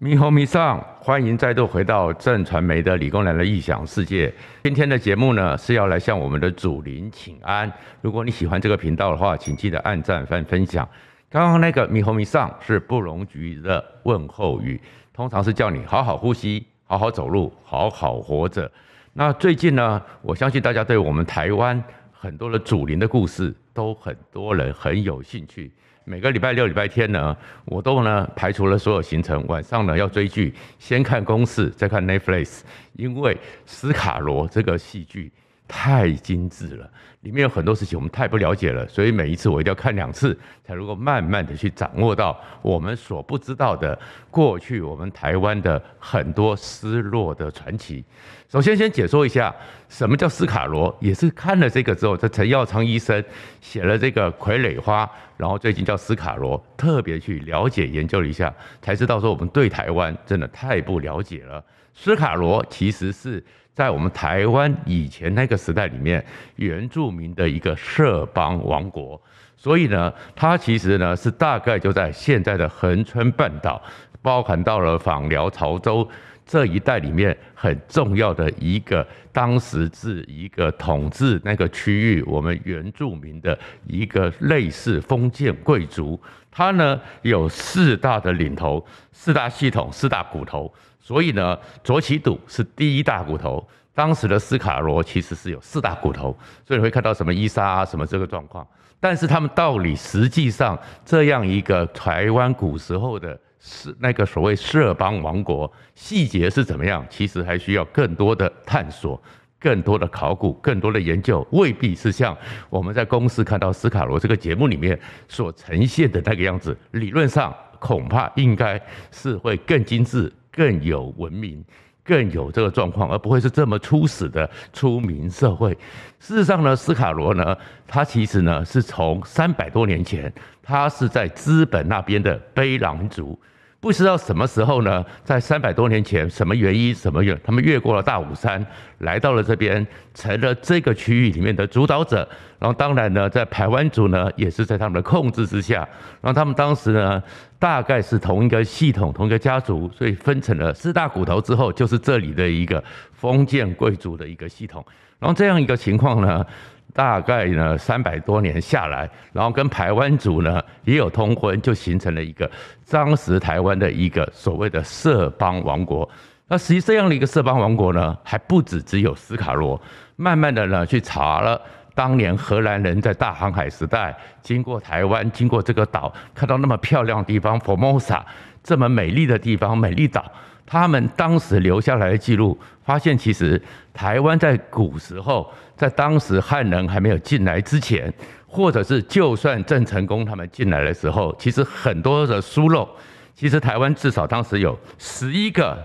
米吼米上，欢迎再度回到正传媒的理工男的异想世界。今天的节目呢，是要来向我们的祖灵请安。如果你喜欢这个频道的话，请记得按赞、分分享。刚刚那个米吼米上是布农族语的问候语，通常是叫你好好呼吸、好好走路、好好活着。那最近呢，我相信大家对我们台湾很多的祖灵的故事，都很多人很有兴趣。每个礼拜六、礼拜天呢，我都呢排除了所有行程。晚上呢要追剧，先看公式，再看 Netflix，因为斯卡罗这个戏剧太精致了，里面有很多事情我们太不了解了，所以每一次我一定要看两次，才能够慢慢的去掌握到我们所不知道的过去，我们台湾的很多失落的传奇。首先，先解说一下什么叫斯卡罗，也是看了这个之后，这陈耀昌医生写了这个傀儡花，然后最近叫斯卡罗，特别去了解研究了一下，才知道说我们对台湾真的太不了解了。斯卡罗其实是在我们台湾以前那个时代里面，原住民的一个社邦王国，所以呢，它其实呢是大概就在现在的恒春半岛，包含到了枋寮、潮州。这一带里面很重要的一个，当时是一个统治那个区域，我们原住民的一个类似封建贵族，它呢有四大的领头，四大系统，四大骨头，所以呢，卓奇笃是第一大骨头。当时的斯卡罗其实是有四大骨头，所以会看到什么伊莎啊，什么这个状况，但是他们到底实际上这样一个台湾古时候的。是那个所谓社邦王国，细节是怎么样？其实还需要更多的探索、更多的考古、更多的研究，未必是像我们在公司看到斯卡罗这个节目里面所呈现的那个样子。理论上恐怕应该是会更精致、更有文明、更有这个状况，而不会是这么初始的出名社会。事实上呢，斯卡罗呢，他其实呢是从三百多年前，他是在资本那边的卑狼族。不知道什么时候呢，在三百多年前，什么原因，什么原，他们越过了大武山，来到了这边，成了这个区域里面的主导者。然后当然呢，在排湾族呢，也是在他们的控制之下。然后他们当时呢，大概是同一个系统，同一个家族，所以分成了四大骨头之后，就是这里的一个封建贵族的一个系统。然后这样一个情况呢。大概呢三百多年下来，然后跟台湾族呢也有通婚，就形成了一个当时台湾的一个所谓的社邦王国。那实际这样的一个社邦王国呢，还不止只有斯卡罗。慢慢的呢去查了，当年荷兰人在大航海时代经过台湾，经过这个岛，看到那么漂亮的地方，Formosa 这么美丽的地方，美丽岛。他们当时留下来的记录，发现其实台湾在古时候，在当时汉人还没有进来之前，或者是就算郑成功他们进来的时候，其实很多的疏漏，其实台湾至少当时有十一个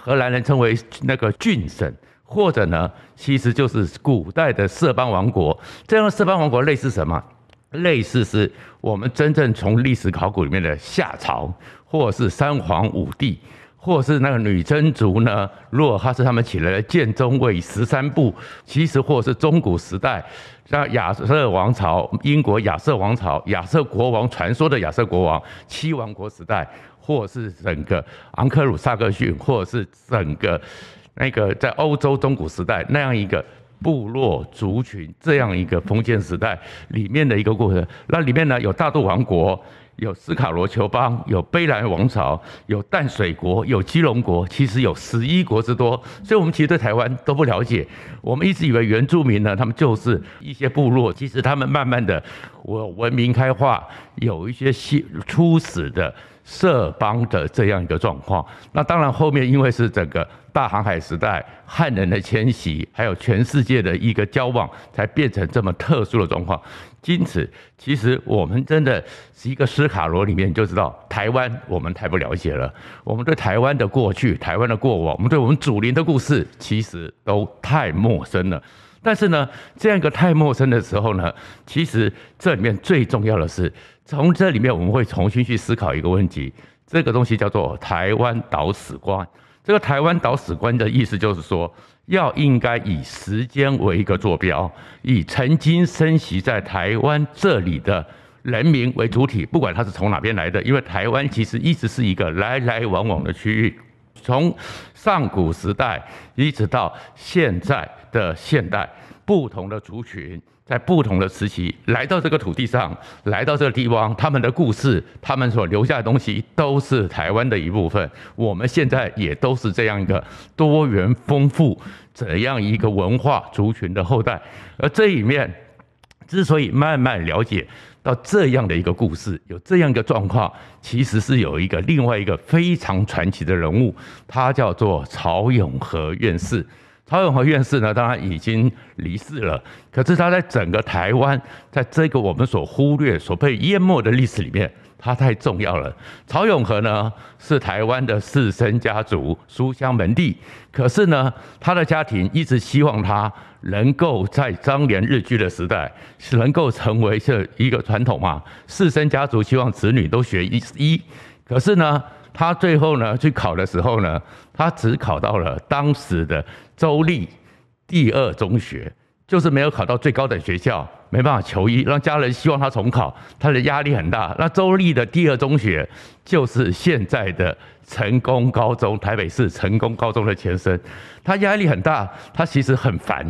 荷兰人称为那个郡省，或者呢，其实就是古代的色邦王国。这样的色邦王国类似什么？类似是我们真正从历史考古里面的夏朝，或是三皇五帝。或是那个女真族呢？如果他是他们起来的建中卫十三部，其实或是中古时代，像亚瑟王朝、英国亚瑟王朝、亚瑟国王传说的亚瑟国王七王国时代，或是整个昂克鲁萨克逊，或是整个那个在欧洲中古时代那样一个部落族群这样一个封建时代里面的一个过程，那里面呢有大肚王国。有斯卡罗酋邦，有卑南王朝，有淡水国，有基隆国，其实有十一国之多。所以，我们其实对台湾都不了解。我们一直以为原住民呢，他们就是一些部落。其实他们慢慢的，我文明开化，有一些新初始的社邦的这样一个状况。那当然，后面因为是整个大航海时代，汉人的迁徙，还有全世界的一个交往，才变成这么特殊的状况。因此，其实我们真的是一个斯卡罗里面就知道，台湾我们太不了解了。我们对台湾的过去、台湾的过往，我们对我们祖灵的故事，其实都太陌生了。但是呢，这样一个太陌生的时候呢，其实这里面最重要的是，从这里面我们会重新去思考一个问题，这个东西叫做台湾岛史观。这个台湾岛史观的意思就是说，要应该以时间为一个坐标，以曾经生息在台湾这里的人民为主体，不管他是从哪边来的，因为台湾其实一直是一个来来往往的区域，从上古时代一直到现在的现代，不同的族群在不同的时期来到这个土地上，来到这个地方，他们的故事，他们所留下的东西，都是台湾的一部分。我们现在也都是这样一个多元丰富、怎样一个文化族群的后代，而这里面。之所以慢慢了解到这样的一个故事，有这样一个状况，其实是有一个另外一个非常传奇的人物，他叫做曹永和院士。曹永和院士呢，当然已经离世了，可是他在整个台湾，在这个我们所忽略、所被淹没的历史里面。他太重要了。曹永和呢，是台湾的士绅家族书香门第，可是呢，他的家庭一直希望他能够在张联日据的时代，是能够成为这一个传统嘛。士绅家族希望子女都学医医，可是呢，他最后呢去考的时候呢，他只考到了当时的州立第二中学。就是没有考到最高等学校，没办法求医，让家人希望他重考，他的压力很大。那州立的第二中学就是现在的成功高中，台北市成功高中的前身。他压力很大，他其实很烦，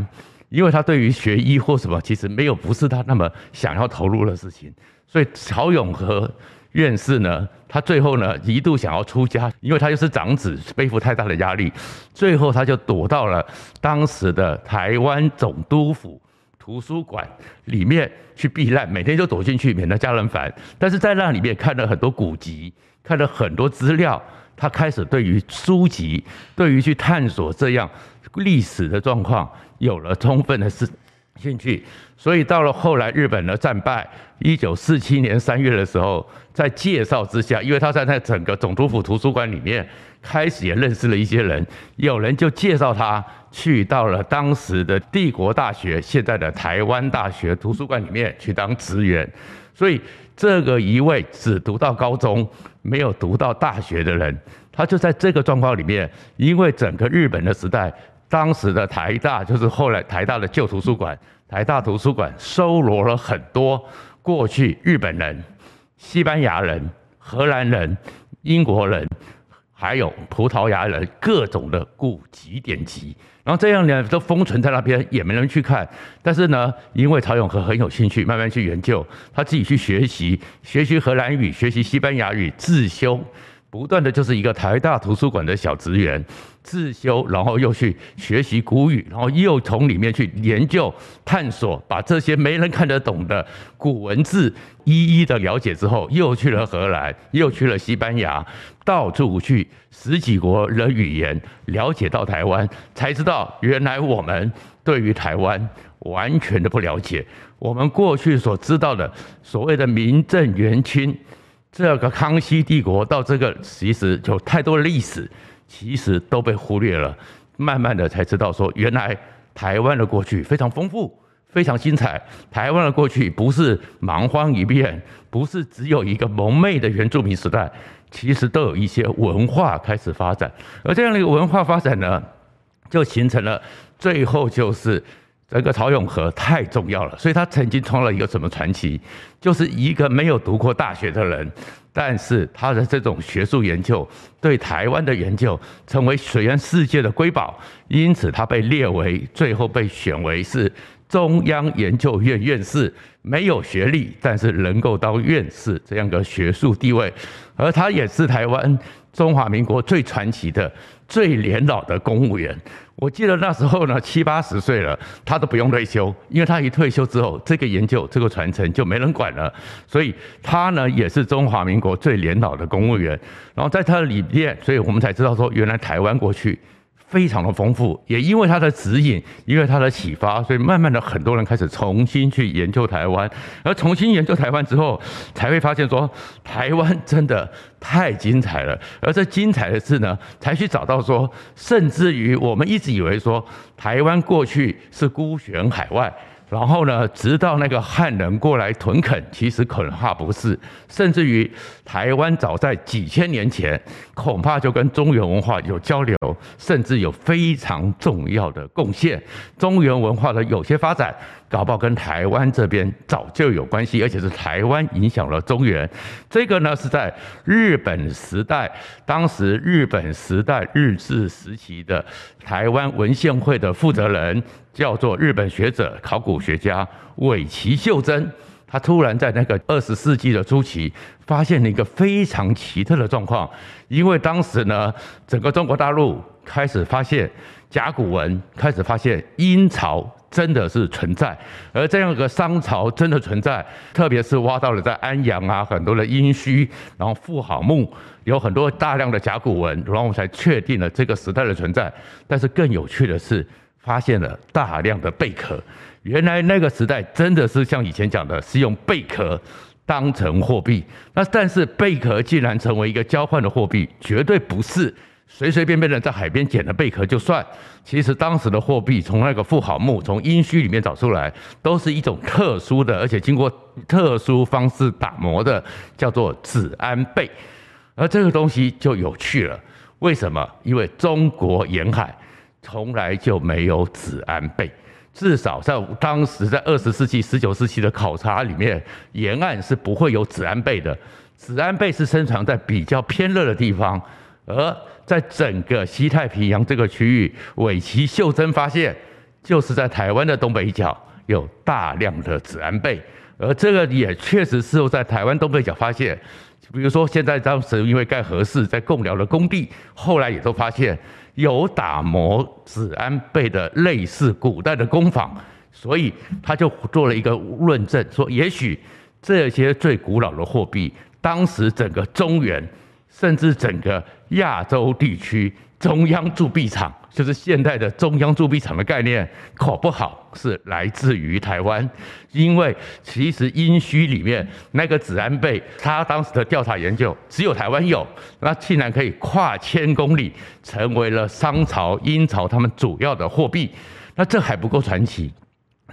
因为他对于学医或什么，其实没有不是他那么想要投入的事情。所以曹永和。院士呢，他最后呢一度想要出家，因为他又是长子，背负太大的压力，最后他就躲到了当时的台湾总督府图书馆里面去避难，每天就躲进去，免得家人烦。但是在那里面看了很多古籍，看了很多资料，他开始对于书籍，对于去探索这样历史的状况，有了充分的兴兴趣。所以到了后来，日本的战败，一九四七年三月的时候，在介绍之下，因为他在那整个总督府图书馆里面，开始也认识了一些人，有人就介绍他去到了当时的帝国大学，现在的台湾大学图书馆里面去当职员。所以这个一位只读到高中，没有读到大学的人，他就在这个状况里面，因为整个日本的时代，当时的台大就是后来台大的旧图书馆。台大图书馆收罗了很多过去日本人、西班牙人、荷兰人、英国人，还有葡萄牙人各种的古籍典籍，然后这样呢都封存在那边，也没人去看。但是呢，因为曹永和很有兴趣，慢慢去研究，他自己去学习，学习荷兰语，学习西班牙语，自修。不断的就是一个台大图书馆的小职员，自修，然后又去学习古语，然后又从里面去研究探索，把这些没人看得懂的古文字一一的了解之后，又去了荷兰，又去了西班牙，到处去十几国的语言了解到台湾，才知道原来我们对于台湾完全的不了解，我们过去所知道的所谓的明正元清。这个康熙帝国到这个其实有太多历史，其实都被忽略了。慢慢的才知道说，原来台湾的过去非常丰富，非常精彩。台湾的过去不是蛮荒一片，不是只有一个蒙昧的原住民时代，其实都有一些文化开始发展。而这样的一个文化发展呢，就形成了最后就是。这个曹永和太重要了，所以他曾经创了一个什么传奇，就是一个没有读过大学的人，但是他的这种学术研究对台湾的研究成为水源世界的瑰宝，因此他被列为最后被选为是中央研究院院士，没有学历，但是能够当院士这样的学术地位，而他也是台湾中华民国最传奇的最年老的公务员。我记得那时候呢，七八十岁了，他都不用退休，因为他一退休之后，这个研究、这个传承就没人管了。所以他呢，也是中华民国最年老的公务员。然后在他的里面，所以我们才知道说，原来台湾过去。非常的丰富，也因为他的指引，因为他的启发，所以慢慢的很多人开始重新去研究台湾，而重新研究台湾之后，才会发现说台湾真的太精彩了，而这精彩的事呢，才去找到说，甚至于我们一直以为说台湾过去是孤悬海外。然后呢，直到那个汉人过来屯垦，其实恐怕不是，甚至于台湾早在几千年前，恐怕就跟中原文化有交流，甚至有非常重要的贡献。中原文化的有些发展，搞不好跟台湾这边早就有关系，而且是台湾影响了中原。这个呢是在日本时代，当时日本时代日治时期的台湾文献会的负责人，叫做日本学者、考古学家尾崎秀真。他突然在那个二十世纪的初期，发现了一个非常奇特的状况，因为当时呢，整个中国大陆开始发现甲骨文，开始发现殷朝真的是存在，而这样一个商朝真的存在，特别是挖到了在安阳啊很多的殷墟，然后妇好墓有很多大量的甲骨文，然后我才确定了这个时代的存在。但是更有趣的是，发现了大量的贝壳。原来那个时代真的是像以前讲的，是用贝壳当成货币。那但是贝壳竟然成为一个交换的货币，绝对不是随随便便的在海边捡的贝壳就算。其实当时的货币从那个富豪墓、从殷墟里面找出来，都是一种特殊的，而且经过特殊方式打磨的，叫做子安贝。而这个东西就有趣了，为什么？因为中国沿海从来就没有子安贝。至少在当时，在二十世纪、十九世纪的考察里面，沿岸是不会有子安贝的。子安贝是生长在比较偏热的地方，而在整个西太平洋这个区域，尾崎秀真发现，就是在台湾的东北角有大量的子安贝，而这个也确实是在台湾东北角发现。比如说，现在当时因为盖合适，在贡寮的工地，后来也都发现。有打磨子安贝的类似古代的工坊，所以他就做了一个论证，说也许这些最古老的货币，当时整个中原，甚至整个亚洲地区。中央铸币厂就是现代的中央铸币厂的概念，搞不好是来自于台湾，因为其实殷墟里面那个子安贝，他当时的调查研究只有台湾有，那竟然可以跨千公里，成为了商朝、殷朝他们主要的货币，那这还不够传奇。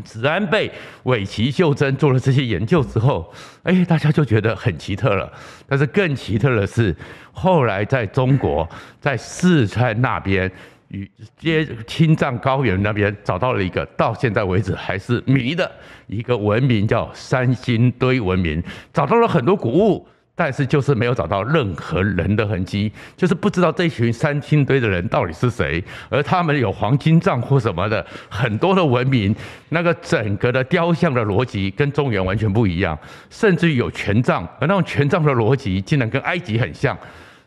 子安贝尾崎秀珍做了这些研究之后，哎，大家就觉得很奇特了。但是更奇特的是，后来在中国，在四川那边与接青藏高原那边找到了一个，到现在为止还是谜的一个文明，叫三星堆文明，找到了很多古物。但是就是没有找到任何人的痕迹，就是不知道这群三星堆的人到底是谁，而他们有黄金杖或什么的，很多的文明，那个整个的雕像的逻辑跟中原完全不一样，甚至于有权杖，而那种权杖的逻辑竟然跟埃及很像。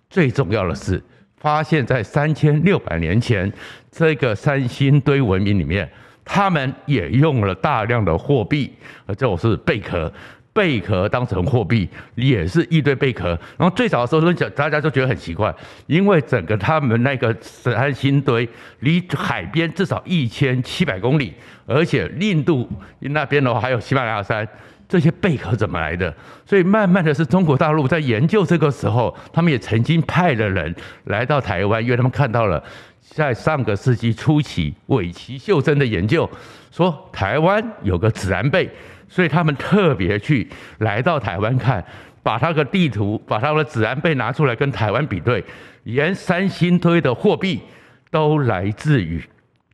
最重要的是，发现在三千六百年前，这个三星堆文明里面，他们也用了大量的货币，而这种是贝壳。贝壳当成货币，也是一堆贝壳。然后最早的时候，大家都觉得很奇怪，因为整个他们那个三星堆离海边至少一千七百公里，而且印度那边的话还有喜马拉雅山，这些贝壳怎么来的？所以慢慢的是中国大陆在研究这个时候，他们也曾经派了人来到台湾，因为他们看到了在上个世纪初期尾崎秀真的研究，说台湾有个子安贝。所以他们特别去来到台湾看，把他的地图，把他的子安贝拿出来跟台湾比对，连三星堆的货币都来自于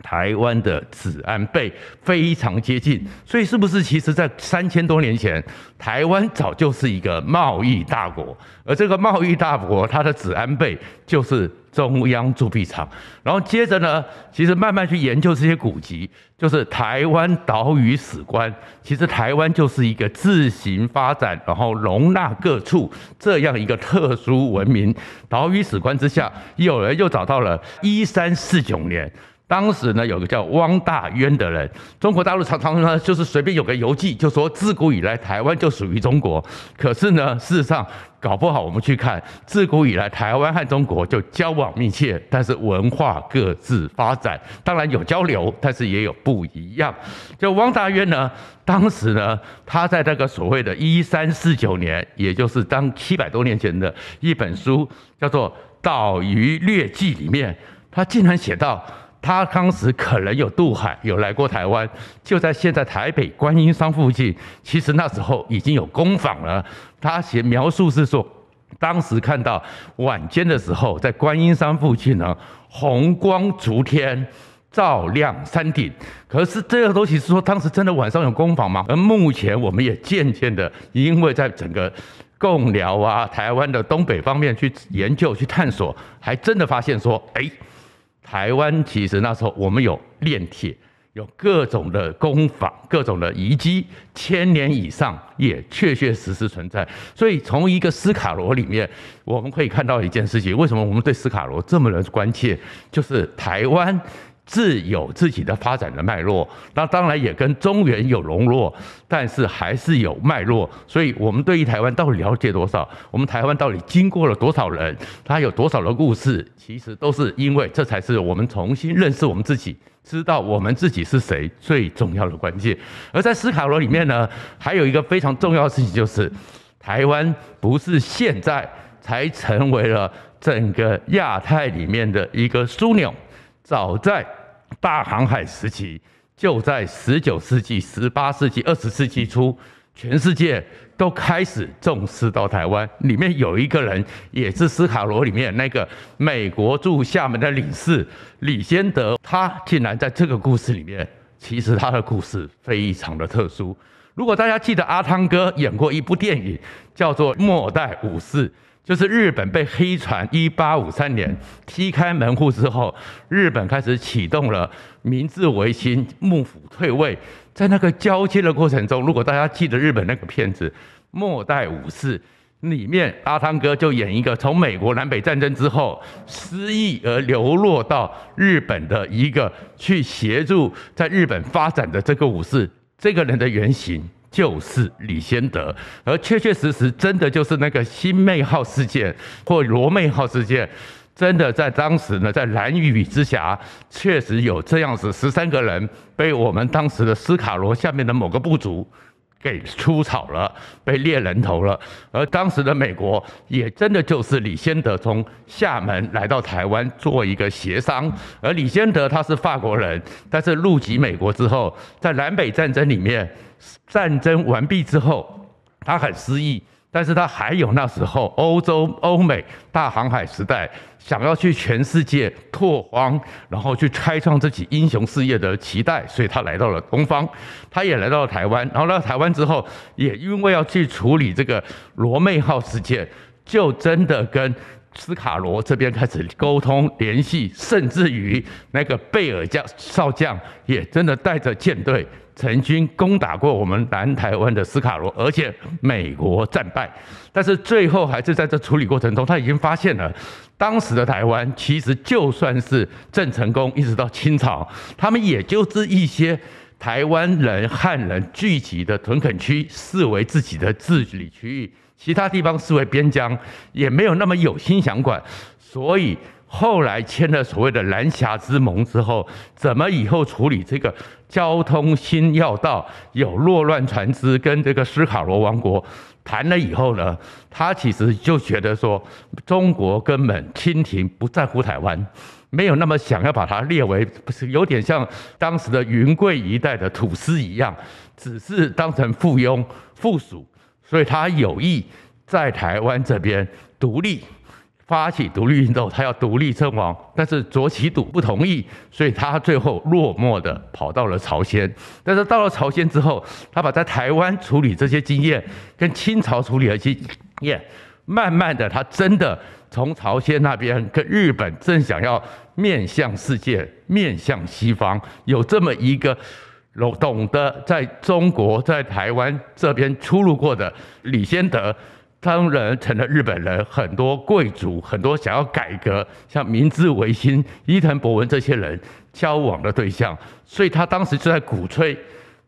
台湾的子安贝，非常接近。所以是不是其实在三千多年前，台湾早就是一个贸易大国，而这个贸易大国它的子安贝就是。中央铸币厂，然后接着呢，其实慢慢去研究这些古籍，就是台湾岛屿史观。其实台湾就是一个自行发展，然后容纳各处这样一个特殊文明。岛屿史观之下，有人又找到了一三四九年。当时呢，有个叫汪大渊的人，中国大陆常常呢就是随便有个游记，就说自古以来台湾就属于中国。可是呢，事实上搞不好我们去看，自古以来台湾和中国就交往密切，但是文化各自发展，当然有交流，但是也有不一样。就汪大渊呢，当时呢，他在那个所谓的一三四九年，也就是当七百多年前的一本书，叫做《岛屿略记》里面，他竟然写到。他当时可能有渡海，有来过台湾，就在现在台北观音山附近。其实那时候已经有工坊了。他写描述是说，当时看到晚间的时候，在观音山附近呢，红光烛天，照亮山顶。可是这个东西是说当时真的晚上有工坊吗？而目前我们也渐渐的，因为在整个贡寮啊、台湾的东北方面去研究、去探索，还真的发现说，哎，台湾其实那时候我们有炼铁。有各种的工坊，各种的遗迹，千年以上也确确实实存在。所以从一个斯卡罗里面，我们可以看到一件事情：为什么我们对斯卡罗这么的关切？就是台湾自有自己的发展的脉络，那当然也跟中原有融络，但是还是有脉络。所以我们对于台湾到底了解多少？我们台湾到底经过了多少人？它有多少的故事？其实都是因为这才是我们重新认识我们自己。知道我们自己是谁最重要的关键，而在斯卡罗里面呢，还有一个非常重要的事情，就是台湾不是现在才成为了整个亚太里面的一个枢纽，早在大航海时期，就在十九世纪、十八世纪、二十世纪初。全世界都开始重视到台湾，里面有一个人，也是斯卡罗里面那个美国驻厦门的领事李先德，他竟然在这个故事里面，其实他的故事非常的特殊。如果大家记得阿汤哥演过一部电影，叫做《末代武士》。就是日本被黑船一八五三年踢开门户之后，日本开始启动了明治维新，幕府退位，在那个交接的过程中，如果大家记得日本那个片子《末代武士》里面，阿汤哥就演一个从美国南北战争之后失意而流落到日本的一个去协助在日本发展的这个武士，这个人的原型。就是李先德，而确确实实真的就是那个新妹号事件或罗妹号事件，真的在当时呢，在蓝雨之峡确实有这样子十三个人被我们当时的斯卡罗下面的某个部族给出草了，被猎人头了。而当时的美国也真的就是李先德从厦门来到台湾做一个协商，而李先德他是法国人，但是入籍美国之后，在南北战争里面。战争完毕之后，他很失意，但是他还有那时候欧洲、欧美大航海时代，想要去全世界拓荒，然后去开创自己英雄事业的期待，所以他来到了东方，他也来到了台湾，然后来到台湾之后，也因为要去处理这个罗妹号事件，就真的跟斯卡罗这边开始沟通联系，甚至于那个贝尔将少将也真的带着舰队。曾经攻打过我们南台湾的斯卡罗，而且美国战败，但是最后还是在这处理过程中，他已经发现了，当时的台湾其实就算是郑成功一直到清朝，他们也就是一些台湾人汉人聚集的屯垦区，视为自己的治理区域，其他地方视为边疆，也没有那么有心想管，所以。后来签了所谓的蓝峡之盟之后，怎么以后处理这个交通新要道？有落乱船只跟这个斯卡罗王国谈了以后呢，他其实就觉得说，中国根本清廷不在乎台湾，没有那么想要把它列为，不是有点像当时的云贵一带的土司一样，只是当成附庸附属，所以他有意在台湾这边独立。发起独立运动，他要独立称王，但是卓其笃不同意，所以他最后落寞的跑到了朝鲜。但是到了朝鲜之后，他把在台湾处理这些经验跟清朝处理的经验，慢慢的，他真的从朝鲜那边跟日本正想要面向世界、面向西方，有这么一个懂懂得在中国在台湾这边出入过的李先德。当然成了日本人，很多贵族，很多想要改革，像明治维新、伊藤博文这些人交往的对象，所以他当时就在鼓吹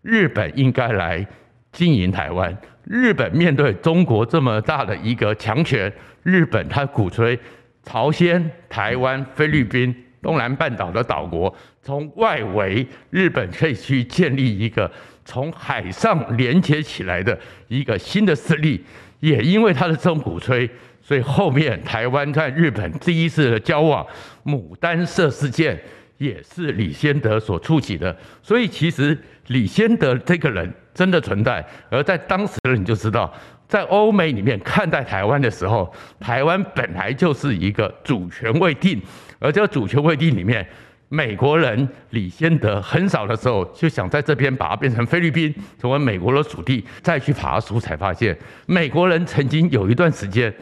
日本应该来经营台湾。日本面对中国这么大的一个强权，日本他鼓吹朝鲜、台湾、菲律宾、东南半岛的岛国，从外围日本可以去建立一个从海上连接起来的一个新的势力。也因为他的这种鼓吹，所以后面台湾在日本第一次的交往，牡丹社事件也是李先德所触及的。所以其实李先德这个人真的存在，而在当时的人就知道，在欧美里面看待台湾的时候，台湾本来就是一个主权未定，而这个主权未定里面美国人李先德很少的时候就想在这边把它变成菲律宾，成为美国的属地，再去爬梳才发现，美国人曾经有一段时间，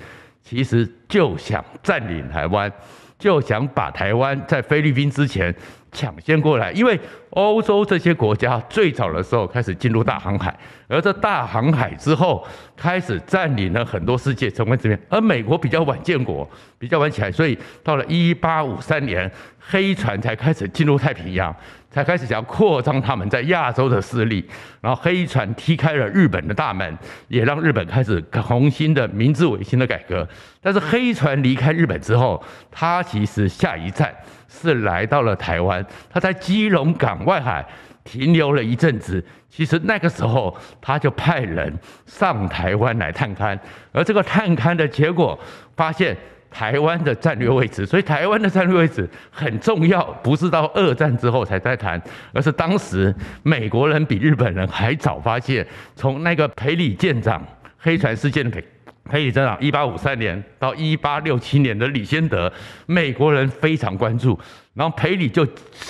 其实就想占领台湾，就想把台湾在菲律宾之前抢先过来，因为欧洲这些国家最早的时候开始进入大航海，而这大航海之后开始占领了很多世界，成为这边，而美国比较晚建国，比较晚起来，所以到了一八五三年。黑船才开始进入太平洋，才开始想要扩张他们在亚洲的势力，然后黑船踢开了日本的大门，也让日本开始重新的明治维新的改革。但是黑船离开日本之后，他其实下一站是来到了台湾，他在基隆港外海停留了一阵子。其实那个时候他就派人上台湾来探勘，而这个探勘的结果发现。台湾的战略位置，所以台湾的战略位置很重要，不是到二战之后才在谈，而是当时美国人比日本人还早发现。从那个培里舰长黑船事件的培培里舰长，一八五三年到一八六七年的李先德，美国人非常关注，然后裴里就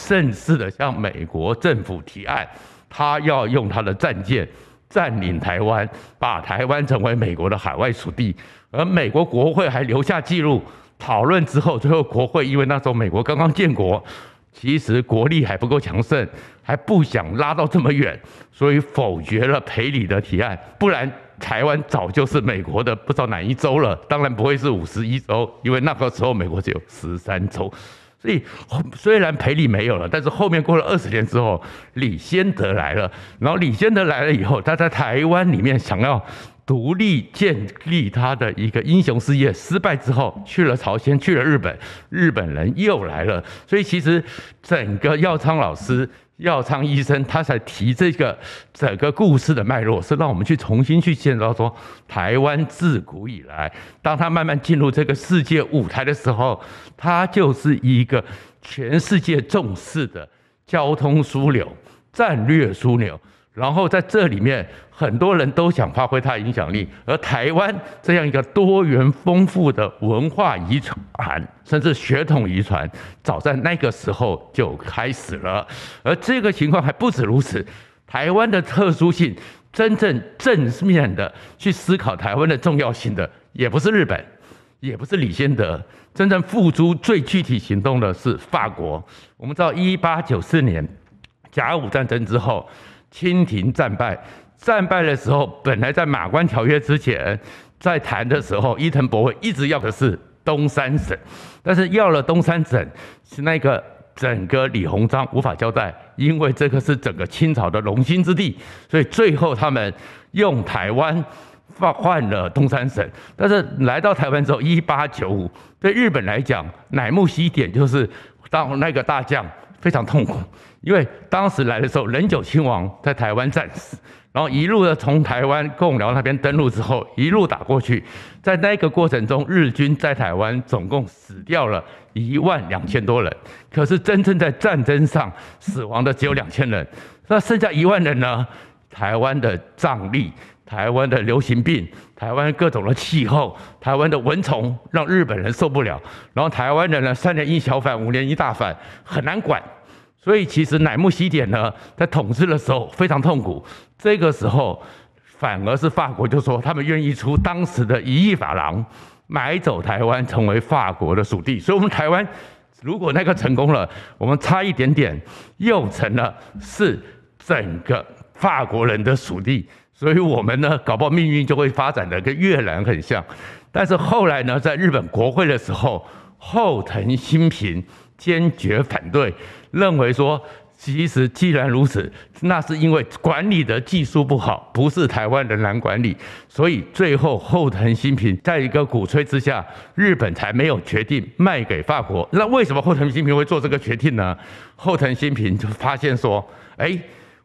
正式的向美国政府提案，他要用他的战舰占领台湾，把台湾成为美国的海外属地。而美国国会还留下记录，讨论之后，最后国会因为那时候美国刚刚建国，其实国力还不够强盛，还不想拉到这么远，所以否决了裴里的提案。不然台湾早就是美国的不知道哪一州了，当然不会是五十一州，因为那个时候美国只有十三州。所以虽然赔礼没有了，但是后面过了二十年之后，李先德来了，然后李先德来了以后，他在台湾里面想要。独立建立他的一个英雄事业，失败之后去了朝鲜，去了日本，日本人又来了。所以其实整个耀昌老师、药昌医生，他才提这个整个故事的脉络，是让我们去重新去见到说，台湾自古以来，当他慢慢进入这个世界舞台的时候，它就是一个全世界重视的交通枢纽、战略枢纽。然后在这里面，很多人都想发挥他的影响力，而台湾这样一个多元丰富的文化遗传，甚至血统遗传，早在那个时候就开始了。而这个情况还不止如此，台湾的特殊性，真正正面的去思考台湾的重要性的，也不是日本，也不是李先德，真正付诸最具体行动的是法国。我们知道，一八九四年甲午战争之后。清廷战败，战败的时候，本来在马关条约之前，在谈的时候，伊藤博文一直要的是东三省，但是要了东三省，是那个整个李鸿章无法交代，因为这个是整个清朝的龙兴之地，所以最后他们用台湾换换了东三省。但是来到台湾之后，一八九五，对日本来讲，乃木希典就是当那个大将。非常痛苦，因为当时来的时候，仁久亲王在台湾战死，然后一路的从台湾贡寮那边登陆之后，一路打过去，在那个过程中，日军在台湾总共死掉了一万两千多人，可是真正在战争上死亡的只有两千人，那剩下一万人呢？台湾的瘴癘，台湾的流行病，台湾各种的气候，台湾的蚊虫让日本人受不了，然后台湾人呢，三年一小反，五年一大反，很难管。所以其实乃木希典呢，在统治的时候非常痛苦。这个时候，反而是法国就说他们愿意出当时的一亿法郎，买走台湾，成为法国的属地。所以，我们台湾如果那个成功了，我们差一点点又成了是整个法国人的属地。所以我们呢，搞不好命运就会发展的跟越南很像。但是后来呢，在日本国会的时候，后藤新平坚决反对。认为说，其实既然如此，那是因为管理的技术不好，不是台湾人难管理，所以最后后藤新平在一个鼓吹之下，日本才没有决定卖给法国。那为什么后藤新平会做这个决定呢？后藤新平就发现说，哎。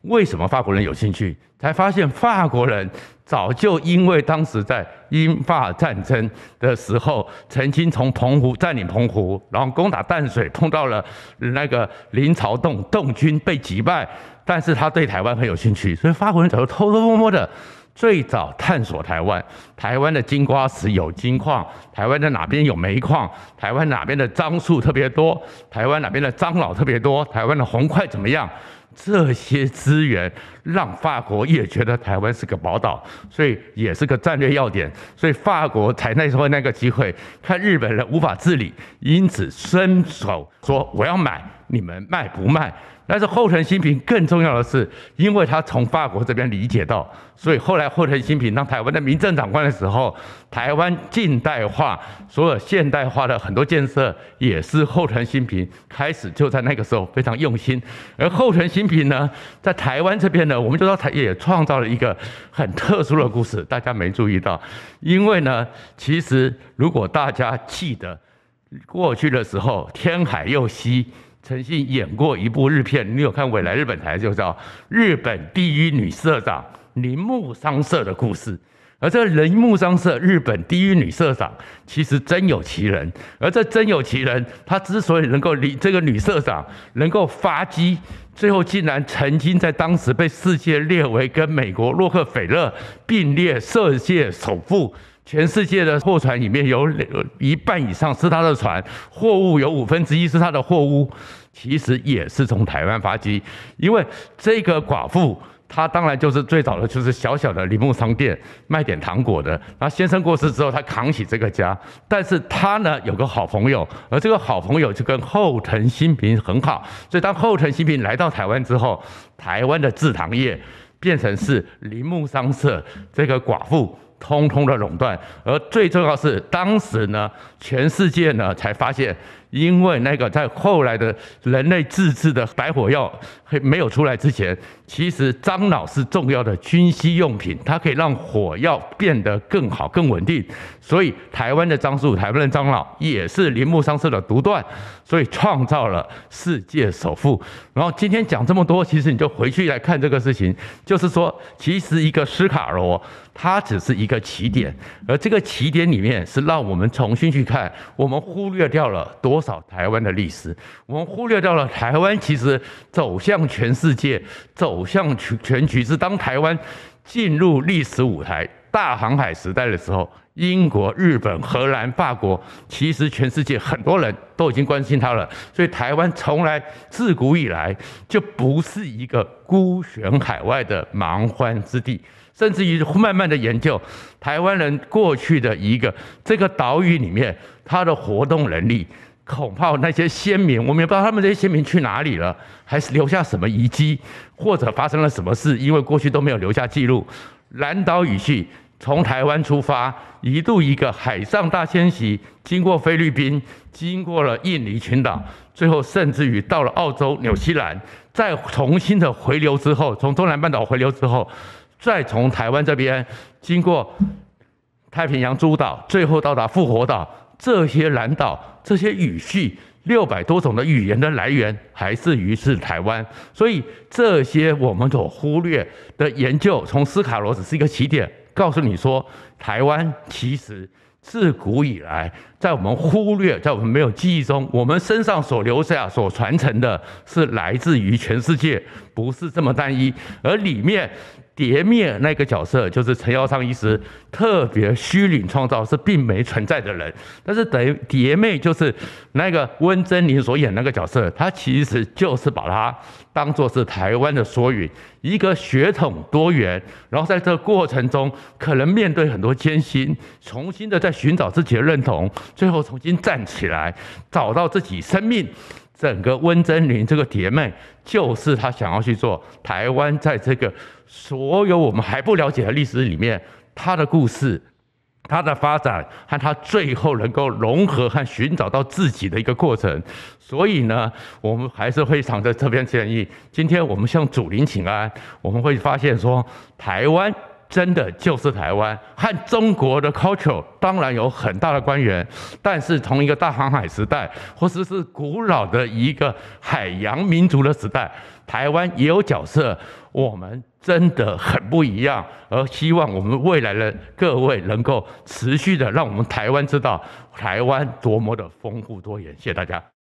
为什么法国人有兴趣？才发现法国人早就因为当时在英法战争的时候，曾经从澎湖占领澎湖，然后攻打淡水，碰到了那个林朝栋栋军被击败，但是他对台湾很有兴趣，所以法国人早就偷偷摸摸的最早探索台湾，台湾的金瓜石有金矿，台湾的哪边有煤矿，台湾哪边的樟树特别多，台湾哪边的樟脑特别多，台湾的红块怎么样？这些资源让法国也觉得台湾是个宝岛，所以也是个战略要点，所以法国才那时候那个机会，看日本人无法治理，因此伸手说我要买，你们卖不卖？但是后藤新平更重要的是，因为他从法国这边理解到，所以后来后藤新平当台湾的民政长官的时候，台湾近代化、所有现代化的很多建设，也是后藤新平开始就在那个时候非常用心。而后藤新平呢，在台湾这边呢，我们就说他也创造了一个很特殊的故事，大家没注意到，因为呢，其实如果大家记得过去的时候，天海佑希。曾经演过一部日片，你有看未来日本台就叫《日本第一女社长铃木商社的故事》。而这铃木商社日本第一女社长，其实真有其人。而这真有其人，她之所以能够离这个女社长能够发迹，最后竟然曾经在当时被世界列为跟美国洛克菲勒并列世界首富。全世界的货船里面有一半以上是他的船，货物有五分之一是他的货物，其实也是从台湾发机。因为这个寡妇，他当然就是最早的就是小小的铃木商店卖点糖果的。然后先生过世之后，他扛起这个家。但是他呢有个好朋友，而这个好朋友就跟后藤新平很好。所以当后藤新平来到台湾之后，台湾的制糖业变成是铃木商社这个寡妇。通通的垄断，而最重要是，当时呢，全世界呢才发现。因为那个在后来的人类自制的白火药还没有出来之前，其实樟脑是重要的军需用品，它可以让火药变得更好、更稳定。所以台湾的樟树、台湾的樟脑也是铃木商社的独断，所以创造了世界首富。然后今天讲这么多，其实你就回去来看这个事情，就是说，其实一个斯卡罗，它只是一个起点，而这个起点里面是让我们重新去看，我们忽略掉了多。多少台湾的历史，我们忽略掉了台湾其实走向全世界、走向全全局是。当台湾进入历史舞台、大航海时代的时候，英国、日本、荷兰、法国，其实全世界很多人都已经关心它了。所以台湾从来自古以来就不是一个孤悬海外的蛮荒之地，甚至于慢慢的研究台湾人过去的一个这个岛屿里面，它的活动能力。恐怕那些先民，我们也不知道他们这些先民去哪里了，还是留下什么遗迹，或者发生了什么事，因为过去都没有留下记录。南岛语系从台湾出发，一度一个海上大迁徙，经过菲律宾，经过了印尼群岛，最后甚至于到了澳洲、纽西兰，再重新的回流之后，从中南半岛回流之后，再从台湾这边经过太平洋诸岛，最后到达复活岛。这些蓝岛，这些语系六百多种的语言的来源，还是于是台湾。所以这些我们所忽略的研究，从斯卡罗只是一个起点，告诉你说，台湾其实自古以来，在我们忽略，在我们没有记忆中，我们身上所留下、所传承的，是来自于全世界，不是这么单一，而里面。蝶面那个角色就是陈耀昌医师特别虚拟创造，是并没存在的人。但是等于蝶妹就是那个温贞菱所演那个角色，他其实就是把它当作是台湾的缩影，一个血统多元，然后在这个过程中可能面对很多艰辛，重新的在寻找自己的认同，最后重新站起来，找到自己生命。整个温贞菱这个蝶妹，就是他想要去做台湾，在这个所有我们还不了解的历史里面，他的故事、他的发展和他最后能够融合和寻找到自己的一个过程。所以呢，我们还是非常的这边建议，今天我们向祖灵请安，我们会发现说，台湾。真的就是台湾和中国的 culture 当然有很大的关联，但是同一个大航海时代，或者是古老的一个海洋民族的时代，台湾也有角色。我们真的很不一样，而希望我们未来的各位能够持续的让我们台湾知道台湾多么的丰富多元。谢谢大家。